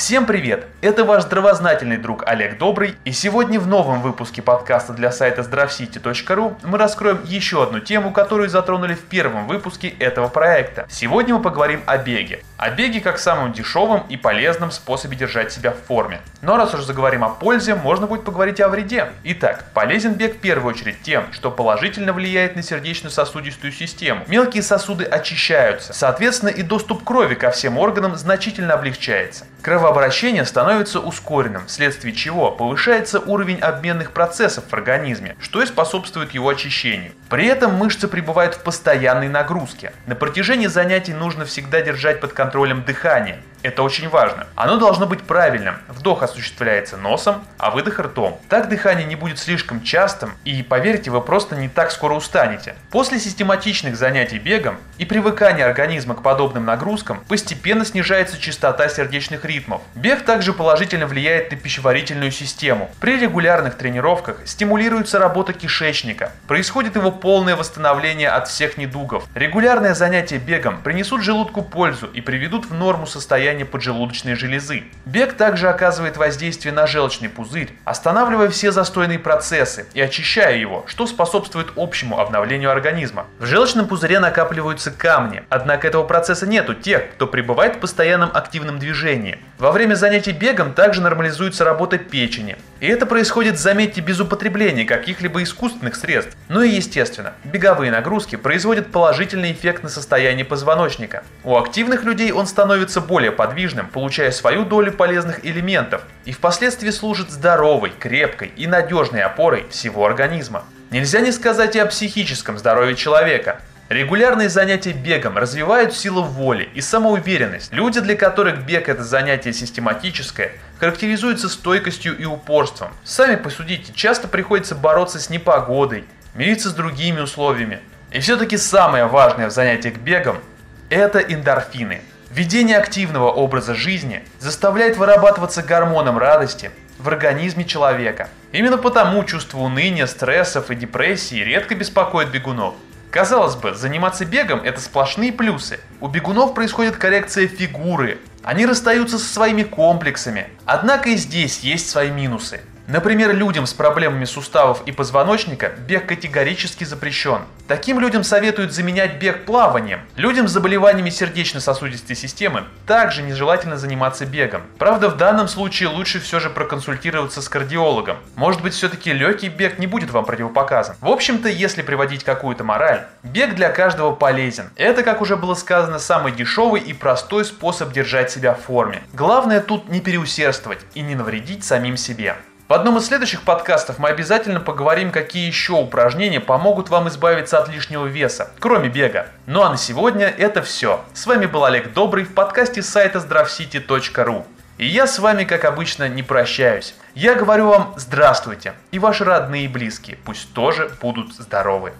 Всем привет! Это ваш здравознательный друг Олег Добрый, и сегодня в новом выпуске подкаста для сайта здравсити.ру мы раскроем еще одну тему, которую затронули в первом выпуске этого проекта. Сегодня мы поговорим о беге. О беге как самом дешевом и полезном способе держать себя в форме. Но раз уж заговорим о пользе, можно будет поговорить о вреде. Итак, полезен бег в первую очередь тем, что положительно влияет на сердечно-сосудистую систему. Мелкие сосуды очищаются, соответственно и доступ крови ко всем органам значительно облегчается. Кровообращение становится ускоренным, вследствие чего повышается уровень обменных процессов в организме, что и способствует его очищению. При этом мышцы пребывают в постоянной нагрузке. На протяжении занятий нужно всегда держать под контролем дыхание, это очень важно. Оно должно быть правильным. Вдох осуществляется носом, а выдох ртом. Так дыхание не будет слишком частым, и поверьте, вы просто не так скоро устанете. После систематичных занятий бегом и привыкания организма к подобным нагрузкам постепенно снижается частота сердечных ритмов. Бег также положительно влияет на пищеварительную систему. При регулярных тренировках стимулируется работа кишечника. Происходит его полное восстановление от всех недугов. Регулярные занятия бегом принесут желудку пользу и приведут в норму состояние состояние поджелудочной железы. Бег также оказывает воздействие на желчный пузырь, останавливая все застойные процессы и очищая его, что способствует общему обновлению организма. В желчном пузыре накапливаются камни, однако этого процесса нет у тех, кто пребывает в постоянном активном движении. Во время занятий бегом также нормализуется работа печени. И это происходит, заметьте, без употребления каких-либо искусственных средств. Ну и естественно, беговые нагрузки производят положительный эффект на состояние позвоночника. У активных людей он становится более подвижным, получая свою долю полезных элементов и впоследствии служит здоровой, крепкой и надежной опорой всего организма. Нельзя не сказать и о психическом здоровье человека. Регулярные занятия бегом развивают силу воли и самоуверенность. Люди, для которых бег это занятие систематическое, характеризуются стойкостью и упорством. Сами посудите, часто приходится бороться с непогодой, мириться с другими условиями. И все-таки самое важное в занятиях бегом – это эндорфины – Ведение активного образа жизни заставляет вырабатываться гормоном радости в организме человека. Именно потому чувство уныния, стрессов и депрессии редко беспокоит бегунов. Казалось бы, заниматься бегом – это сплошные плюсы. У бегунов происходит коррекция фигуры, они расстаются со своими комплексами. Однако и здесь есть свои минусы. Например, людям с проблемами суставов и позвоночника бег категорически запрещен. Таким людям советуют заменять бег плаванием. Людям с заболеваниями сердечно-сосудистой системы также нежелательно заниматься бегом. Правда, в данном случае лучше все же проконсультироваться с кардиологом. Может быть, все-таки легкий бег не будет вам противопоказан. В общем-то, если приводить какую-то мораль, бег для каждого полезен. Это, как уже было сказано, самый дешевый и простой способ держать себя в форме. Главное тут не переусердствовать и не навредить самим себе. В одном из следующих подкастов мы обязательно поговорим, какие еще упражнения помогут вам избавиться от лишнего веса, кроме бега. Ну а на сегодня это все. С вами был Олег Добрый в подкасте сайта здравсити.ру. И я с вами, как обычно, не прощаюсь. Я говорю вам здравствуйте, и ваши родные и близкие пусть тоже будут здоровы.